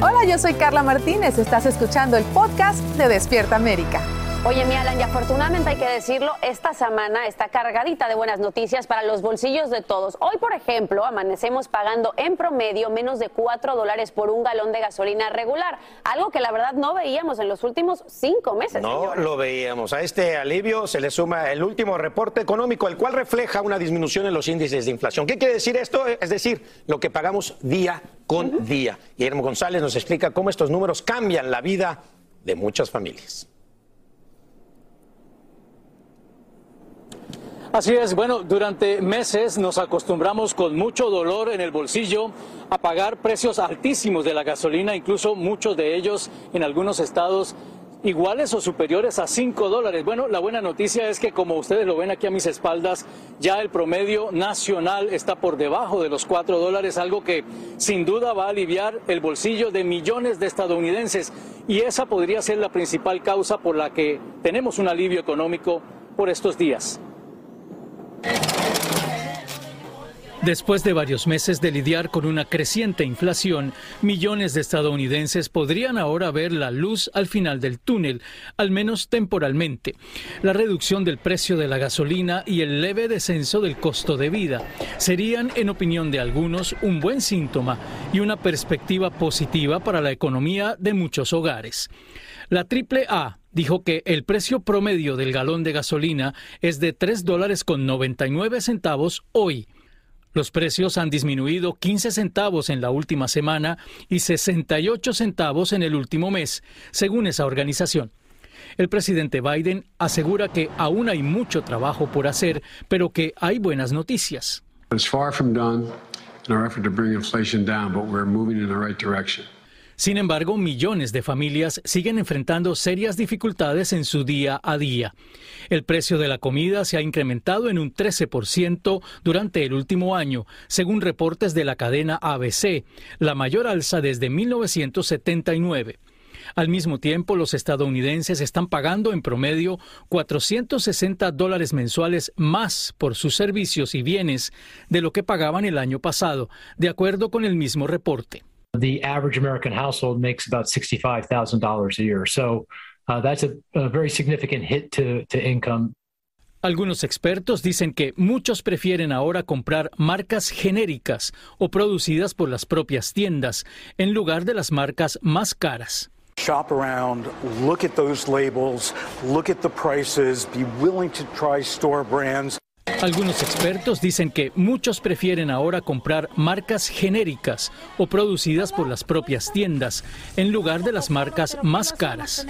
Hola, yo soy Carla Martínez. Estás escuchando el podcast de Despierta América. Oye, mi Alan, y afortunadamente hay que decirlo, esta semana está cargadita de buenas noticias para los bolsillos de todos. Hoy, por ejemplo, amanecemos pagando en promedio menos de 4 dólares por un galón de gasolina regular, algo que la verdad no veíamos en los últimos cinco meses. No señores. lo veíamos. A este alivio se le suma el último reporte económico, el cual refleja una disminución en los índices de inflación. ¿Qué quiere decir esto? Es decir, lo que pagamos día con día. Guillermo González nos explica cómo estos números cambian la vida de muchas familias. Así es, bueno, durante meses nos acostumbramos con mucho dolor en el bolsillo a pagar precios altísimos de la gasolina, incluso muchos de ellos en algunos estados iguales o superiores a 5 dólares. Bueno, la buena noticia es que como ustedes lo ven aquí a mis espaldas, ya el promedio nacional está por debajo de los 4 dólares, algo que sin duda va a aliviar el bolsillo de millones de estadounidenses. Y esa podría ser la principal causa por la que tenemos un alivio económico por estos días. Después de varios meses de lidiar con una creciente inflación, millones de estadounidenses podrían ahora ver la luz al final del túnel, al menos temporalmente. La reducción del precio de la gasolina y el leve descenso del costo de vida serían, en opinión de algunos, un buen síntoma y una perspectiva positiva para la economía de muchos hogares. La AAA dijo que el precio promedio del galón de gasolina es de 3 dólares con 99 centavos hoy. Los precios han disminuido 15 centavos en la última semana y 68 centavos en el último mes, según esa organización. El presidente Biden asegura que aún hay mucho trabajo por hacer, pero que hay buenas noticias. It's far from done in our effort to bring inflation down, but we're moving in the right direction. Sin embargo, millones de familias siguen enfrentando serias dificultades en su día a día. El precio de la comida se ha incrementado en un 13% durante el último año, según reportes de la cadena ABC, la mayor alza desde 1979. Al mismo tiempo, los estadounidenses están pagando en promedio 460 dólares mensuales más por sus servicios y bienes de lo que pagaban el año pasado, de acuerdo con el mismo reporte. The average American household makes about $65,000 a year. So uh, that's a, a very significant hit to, to income. Algunos expertos dicen que muchos prefieren ahora comprar marcas genéricas o producidas por las propias tiendas en lugar de las marcas más caras. Shop around, look at those labels, look at the prices, be willing to try store brands. Algunos expertos dicen que muchos prefieren ahora comprar marcas genéricas o producidas por las propias tiendas en lugar de las marcas más caras.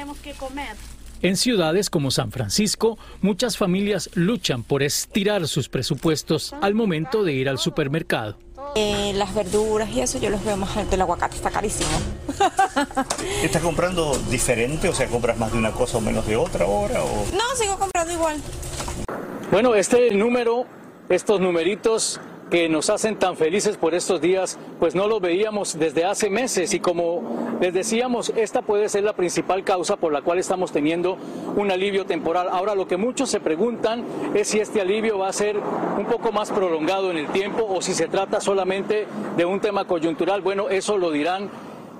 En ciudades como San Francisco, muchas familias luchan por estirar sus presupuestos al momento de ir al supermercado. Eh, las verduras y eso yo los veo más alto. El aguacate está carísimo. (laughs) ¿Estás comprando diferente? O sea, ¿compras más de una cosa o menos de otra ahora? O... No, sigo comprando igual. Bueno, este número, estos numeritos que nos hacen tan felices por estos días, pues no lo veíamos desde hace meses y como les decíamos, esta puede ser la principal causa por la cual estamos teniendo un alivio temporal. Ahora lo que muchos se preguntan es si este alivio va a ser un poco más prolongado en el tiempo o si se trata solamente de un tema coyuntural. Bueno, eso lo dirán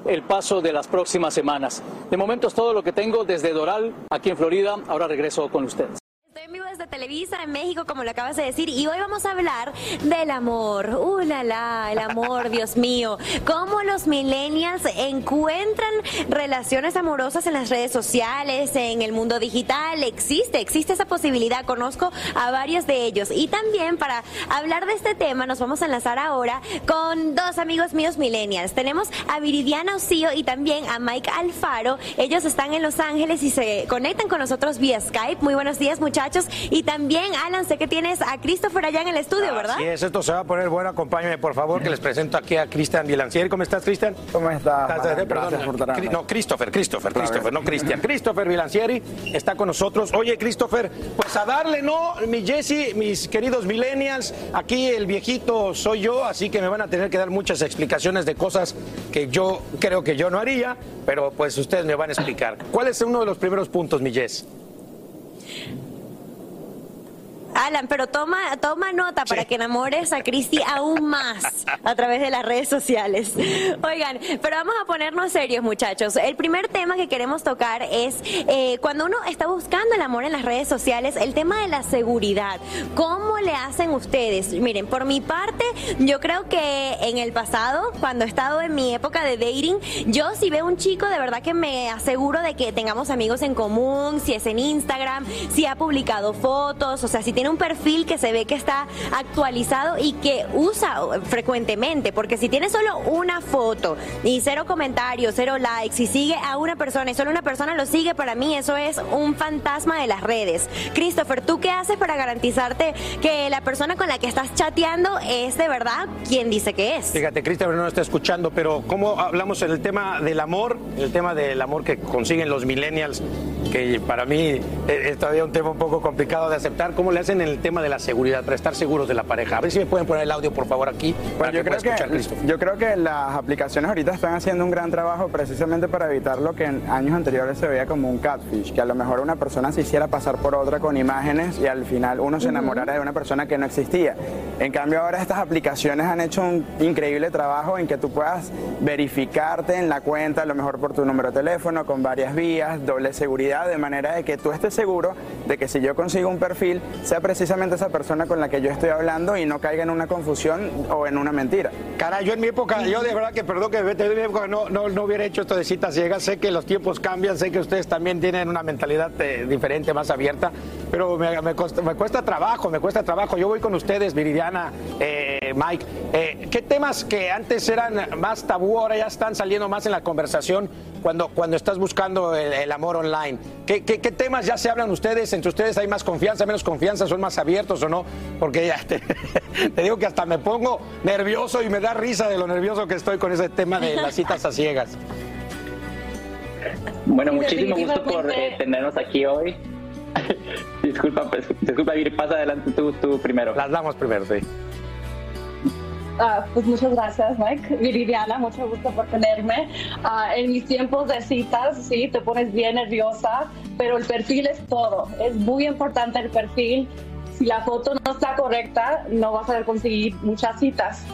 el paso de las próximas semanas. De momento es todo lo que tengo desde Doral, aquí en Florida. Ahora regreso con ustedes. Estoy en vivo desde Televisa en México, como lo acabas de decir, y hoy vamos a hablar del amor. ¡Uh, la, la! El amor, (laughs) Dios mío. Cómo los millennials encuentran relaciones amorosas en las redes sociales, en el mundo digital. Existe, existe esa posibilidad. Conozco a varios de ellos. Y también para hablar de este tema, nos vamos a enlazar ahora con dos amigos míos millennials. Tenemos a Viridiana Osío y también a Mike Alfaro. Ellos están en Los Ángeles y se conectan con nosotros vía Skype. Muy buenos días, muchachos. Y también, Alan, sé que tienes a Christopher allá en el estudio, ¿verdad? Sí, es, esto se va a poner bueno. Acompáñame, por favor, que les presento aquí a Cristian Vilancieri. ¿Cómo estás, Cristian? ¿Cómo estás? Estás- perdón, no, Christopher, Christopher, Christopher, no Cristian. Christopher Vilancieri está con nosotros. Oye, Christopher, pues a darle, ¿no? Mi Jesse, mis queridos millennials, aquí el viejito soy yo, así que me van a tener que dar muchas explicaciones de cosas que yo creo que yo no haría, pero pues ustedes me van a explicar. ¿Cuál es uno de los primeros puntos, mi Jess? Alan, pero toma, toma nota para que enamores a Cristi aún más a través de las redes sociales. Oigan, pero vamos a ponernos serios, muchachos. El primer tema que queremos tocar es eh, cuando uno está buscando el amor en las redes sociales, el tema de la seguridad. ¿Cómo le hacen ustedes? Miren, por mi parte, yo creo que en el pasado, cuando he estado en mi época de dating, yo si veo un chico, de verdad que me aseguro de que tengamos amigos en común, si es en Instagram, si ha publicado fotos, o sea, si tiene un perfil que se ve que está actualizado y que usa frecuentemente, porque si tiene solo una foto y cero comentarios, cero likes y sigue a una persona y solo una persona lo sigue, para mí eso es un fantasma de las redes. Christopher, ¿tú qué haces para garantizarte que la persona con la que estás chateando es de verdad quien dice que es? Fíjate, Christopher no está escuchando, pero ¿cómo hablamos en el tema del amor? El tema del amor que consiguen los millennials, que para mí es, es todavía un tema un poco complicado de aceptar. ¿Cómo le hacen en el tema de la seguridad, para estar seguros de la pareja? A ver si me pueden poner el audio, por favor, aquí. para Bueno, yo que pueda creo escuchar que, Christopher. yo creo que las aplicaciones ahorita están haciendo un gran trabajo precisamente para evitar lo que en años anteriores se veía como un catfish, que a lo mejor una persona se hiciera pasar por otra con imágenes y al final uno se enamorara de una persona que no existía. En cambio ahora estas aplicaciones han hecho un increíble trabajo en que tú puedas verificarte en la cuenta, a lo mejor por tu número de teléfono, con varias vías, doble seguridad, de manera de que tú estés seguro de que si yo consigo un perfil, sea precisamente esa persona con la que yo estoy hablando y no caiga en una confusión o en una mentira. Caray, yo en mi época, yo de verdad que perdón que en mi época no, no, no hubiera hecho esto de citas ciegas. Sé que los tiempos cambian, sé que ustedes también tienen una mentalidad eh, diferente, más abierta, pero me, me costa, me cuesta trabajo, me cuesta trabajo. Yo voy con ustedes, Viridiana, eh, Mike. Eh, ¿Qué temas que antes eran más tabú ahora ya están saliendo más en la conversación cuando, cuando estás buscando el, el amor online? ¿Qué, qué, qué temas ya se hablan ustedes? ¿Entre ustedes hay más confianza, menos confianza? ¿Son más abiertos o no? Porque ya te, (laughs) te digo que hasta me pongo nervioso y me da risa de lo nervioso que estoy con ese tema de las citas a ciegas. Bueno, muchísimo gusto por eh, tenernos aquí hoy. (laughs) disculpa, pues, disculpa, Viri, pasa adelante tú, tú primero. Las damos primero, sí. Ah, pues muchas gracias, Mike. Viridiana, mucho gusto por tenerme. Ah, en mis tiempos de citas, sí, te pones bien nerviosa, pero el perfil es todo. Es muy importante el perfil. Si la foto no está correcta, no vas a conseguir muchas citas.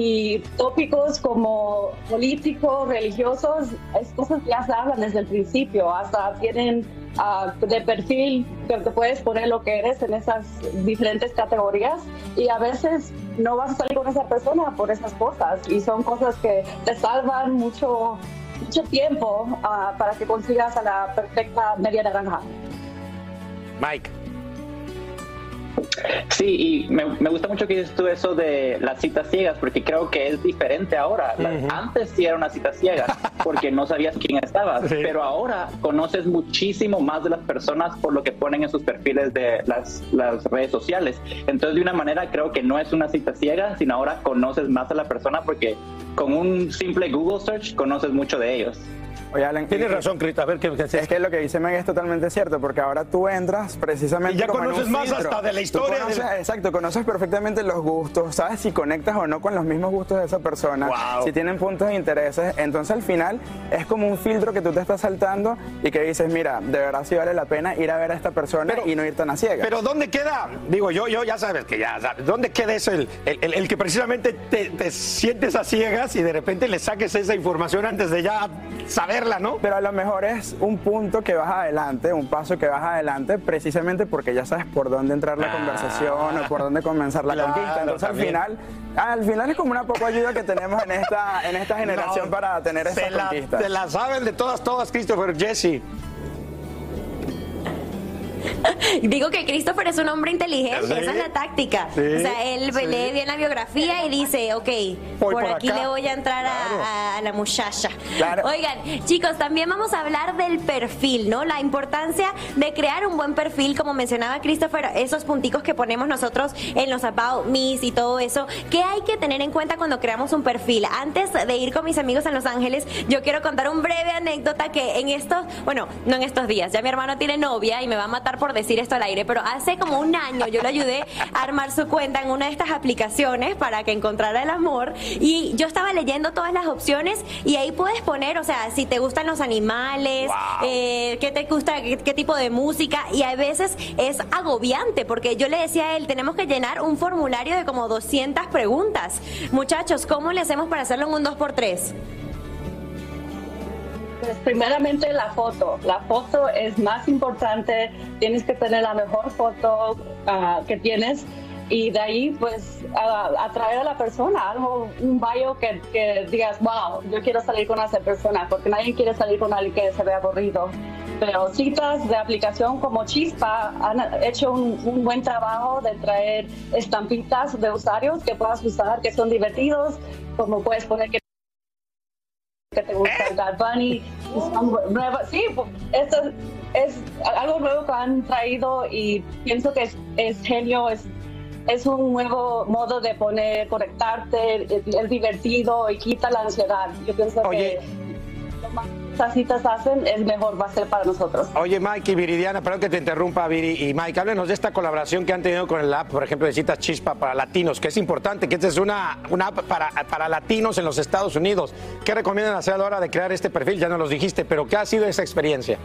Y tópicos como políticos, religiosos, es cosas que ya se hablan desde el principio. Hasta tienen ah, de perfil que te puedes poner lo que eres en esas diferentes categorías. Y a veces no vas a salir con esa persona por esas cosas. Y son cosas que te salvan mucho, mucho tiempo ah, para que consigas a la perfecta media naranja. Mike. Sí, y me, me gusta mucho que dices tú eso de las citas ciegas, porque creo que es diferente ahora. Antes sí era una cita ciega, (laughs) porque no sabías quién estabas, pero ahora conoces muchísimo más de las personas por lo que ponen en sus perfiles de las, las redes sociales. Entonces, de una manera, creo que no es una cita ciega, sino ahora conoces más a la persona porque con un simple Google search conoces mucho de ellos. Oye, Alan, Tienes y- razón, Cristo. A ver qué, qué Es que lo que dice Meg es totalmente cierto, porque ahora tú entras precisamente Y ya como en un conoces más filtro. hasta de la historia conoces- del- Exacto, conoces perfectamente los gustos, sabes si conectas o no con los mismos gustos de esa persona, Wow. si tienen puntos de intereses. Entonces al final es como un filtro que tú te estás saltando y que dices, mira, de verdad sí vale la pena ir a ver a esta persona y no ir tan a ciegas. Pero ¿dónde queda? Digo, yo, yo ya sabes que ya sabes. ¿Dónde queda eso? El, el- el- que precisamente te, te sientes a ciegas y de repente le saques esa información antes de ya Pero a lo mejor es un punto que vas adelante, un paso que vas adelante, precisamente porque ya sabes por dónde entrar la Ah, conversación o por dónde comenzar la claro, conquista. Entonces también. al final, al final es como una poco ayuda que tenemos en esta, en esta (laughs) generación No, para tener te esa la, conquista. te la saben de todas, todas, Christopher Jesse. (laughs) Digo que Christopher es un hombre inteligente, Sí. esa es la táctica. Sí, o sea, él sí. lee bien la biografía y dice, ok, por, por aquí acá. le voy a entrar a- Claro. a, a la muchacha. Claro. Oigan, chicos, también vamos a hablar del perfil, ¿no? La importancia de crear un buen perfil, como mencionaba Christopher, esos punticos que ponemos nosotros en los About Me's y todo eso. ¿Qué hay que tener en cuenta cuando creamos un perfil? Antes de ir con mis amigos en Los Ángeles, yo quiero contar un breve anécdota que en estos, bueno, no en estos días, ya mi hermano tiene novia y me va a matar por decir esto al aire, pero hace como un año yo le ayudé a armar su cuenta en una de estas aplicaciones para que encontrara el amor y yo estaba leyendo todas las opciones y ahí puedes poner, o sea, si te gustan los animales, eh, qué te gusta, qué, qué tipo de música y a veces es agobiante porque yo le decía a él, tenemos que llenar un formulario de como 200 preguntas. Muchachos, ¿cómo le hacemos para hacerlo en un 2x3? Pues primeramente la foto. La foto es más importante. Tienes que tener la mejor foto ah, que tienes y de ahí pues atraer a la persona, algo, un bio que, que digas, wow, yo quiero salir con esa persona, porque nadie quiere salir con alguien que se ve aburrido. Pero citas de aplicación como Chispa han hecho un, un buen trabajo de traer estampitas de usuarios que puedas usar, que son divertidos, como puedes poner que que te gusta el Bad Bunny. son nuevas- Sí, pues, esto es algo nuevo que han traído y pienso que es, es genio, es, es un nuevo modo de poner, conectarte, es, es divertido y quita la ansiedad. Yo pienso que lo más que estas citas hacen es mejor, va a ser para nosotros. Oye, Mike y Viridiana, perdón que te interrumpa, Viri y Mike. Háblenos de esta colaboración que han tenido con el app, por ejemplo, de citas Chispa para latinos, que es importante, que esta es una, una app para, para latinos en los Estados Unidos. ¿Qué recomiendan hacer a la hora de crear este perfil? Ya nos los dijiste, pero ¿qué ha sido esa experiencia?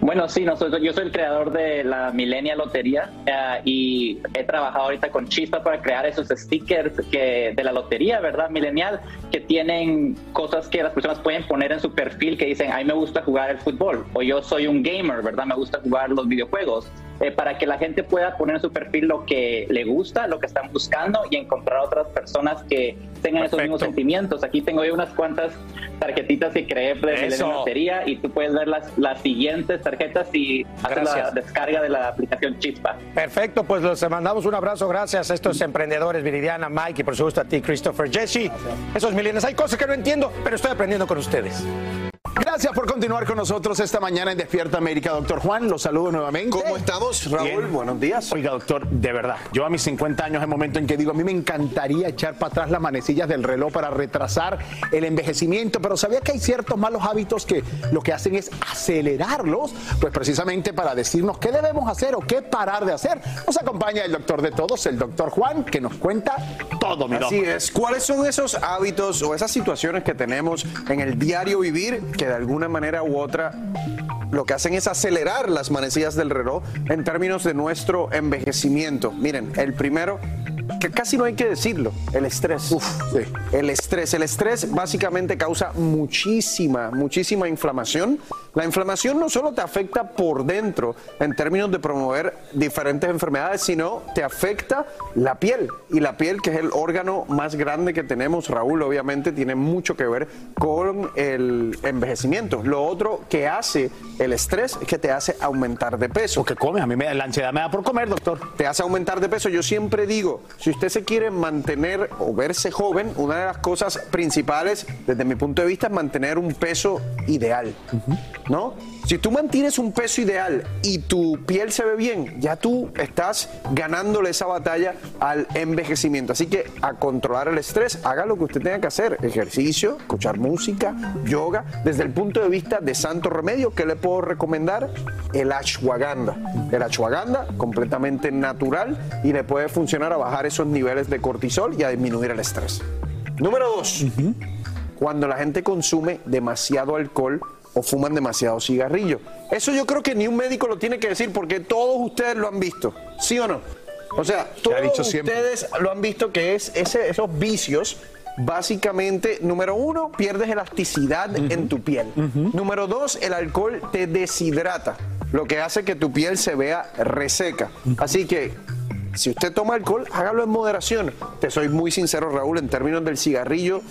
Bueno, sí, nosotros, yo soy el creador de la Millennial Lotería eh, y he trabajado ahorita con Chispa para crear esos stickers que, de la lotería, ¿verdad? Millennial, que tienen cosas que las personas pueden poner en su perfil que dicen, a mí me gusta jugar el fútbol o yo soy un gamer, ¿verdad? Me gusta jugar los videojuegos. Eh, para que la gente pueda poner en su perfil lo que le gusta, lo que están buscando y encontrar otras personas que tengan esos mismos sentimientos. Aquí tengo yo unas cuantas tarjetitas que creé de Lotería y tú puedes ver las, las siguientes tarjetas y hacer la descarga de la aplicación Chispa. Perfecto, pues les mandamos un abrazo, gracias a estos emprendedores, Viridiana, Mike y por supuesto a ti, Christopher, Jesse. Esos milenios, hay cosas que no entiendo, pero estoy aprendiendo con ustedes. Gracias por continuar con nosotros esta mañana en Despierta América, doctor Juan. Los saludo nuevamente. ¿Cómo estamos, Raúl? Buenos días. Oiga, doctor, de verdad, yo a mis 50 años es el momento en que digo, a mí me encantaría echar para atrás las manecillas del reloj para retrasar el envejecimiento, pero sabía que hay ciertos malos hábitos que lo que hacen es acelerarlos, pues precisamente para decirnos qué debemos hacer o qué parar de hacer. Nos acompaña el doctor de todos, el doctor Juan, que nos cuenta todo, mi Así es. ¿Cuáles son esos hábitos o esas situaciones que tenemos en el diario vivir que de alguna manera u otra lo que hacen es acelerar las manecillas del reloj en términos de nuestro envejecimiento? Miren, el primero que casi no hay que decirlo, el estrés. El estrés. El estrés básicamente causa muchísima, muchísima inflamación. La inflamación no solo te afecta por dentro en términos de promover diferentes enfermedades, sino te afecta la piel. Y la piel, que es el órgano más grande que tenemos, Raúl, obviamente tiene mucho que ver con el envejecimiento. Lo otro que hace el estrés es que te hace aumentar de peso. que come, a mí me, la ansiedad me da por comer, doctor. Te hace aumentar de peso. Yo siempre digo, si usted se quiere mantener o verse joven, una de las cosas principales desde mi punto de vista es mantener un peso ideal. ¿No? Si tú mantienes un peso ideal y tu piel se ve bien, ya tú estás ganándole esa batalla al envejecimiento. Así que a controlar el estrés, haga lo que usted tenga que hacer. Ejercicio, escuchar música, yoga. Desde el punto de vista de santo remedio, ¿qué le puedo recomendar? El ashwagandha. El ashwagandha, completamente natural y le puede funcionar a bajar esos niveles de cortisol y a disminuir el estrés. Número dos, cuando la gente consume demasiado alcohol o fuman demasiado cigarrillo. Eso yo creo que ni un médico lo tiene que decir porque todos ustedes lo han visto, ¿sí o no? O sea, todos dicho siempre. ustedes lo han visto que es ese- esos vicios. Básicamente, número uno, pierdes elasticidad en tu piel. Número dos, el alcohol te deshidrata, lo que hace que tu piel se vea reseca. Así que si usted toma alcohol, hágalo en moderación. Te soy muy sincero, Raúl, en términos del cigarrillo.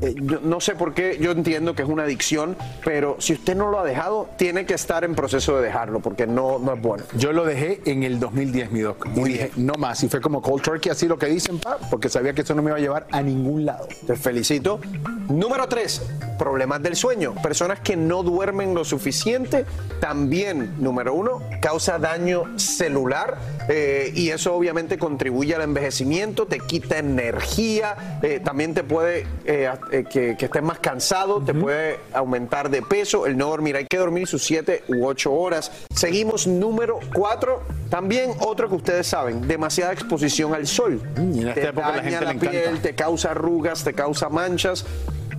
Eh, yo no sé por qué, yo entiendo que es una adicción, pero si usted no lo ha dejado, tiene que estar en proceso de dejarlo, porque no, no es bueno. Yo lo dejé en el 2010, mi doc. Dije, no más. Y fue como cold turkey, así lo que dicen, pa, porque sabía que eso no me iba a llevar a ningún lado. Te felicito. Número tres, problemas del sueño. Personas que no duermen lo suficiente, también, número uno, causa daño celular eh, y eso obviamente contribuye al envejecimiento, te quita energía, eh, también te puede eh, eh, que, que estés más cansado, te puede aumentar de peso, el no dormir. Hay que dormir sus siete u ocho horas. Seguimos número cuatro, también otro que ustedes saben, demasiada exposición al sol. en esta te época la daña gente la le encanta. piel, te causa arrugas, te causa manchas.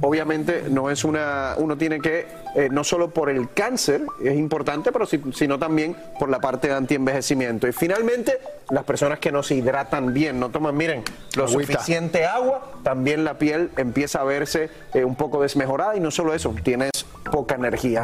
Obviamente no es una, uno tiene que, eh, no solo por el cáncer, es importante, pero si- sino también por la parte de antienvejecimiento. Y finalmente, las personas que no se hidratan bien, no toman, miren, lo Agüita. suficiente agua, también la piel empieza a verse eh, un poco desmejorada y no solo eso, tienes poca energía.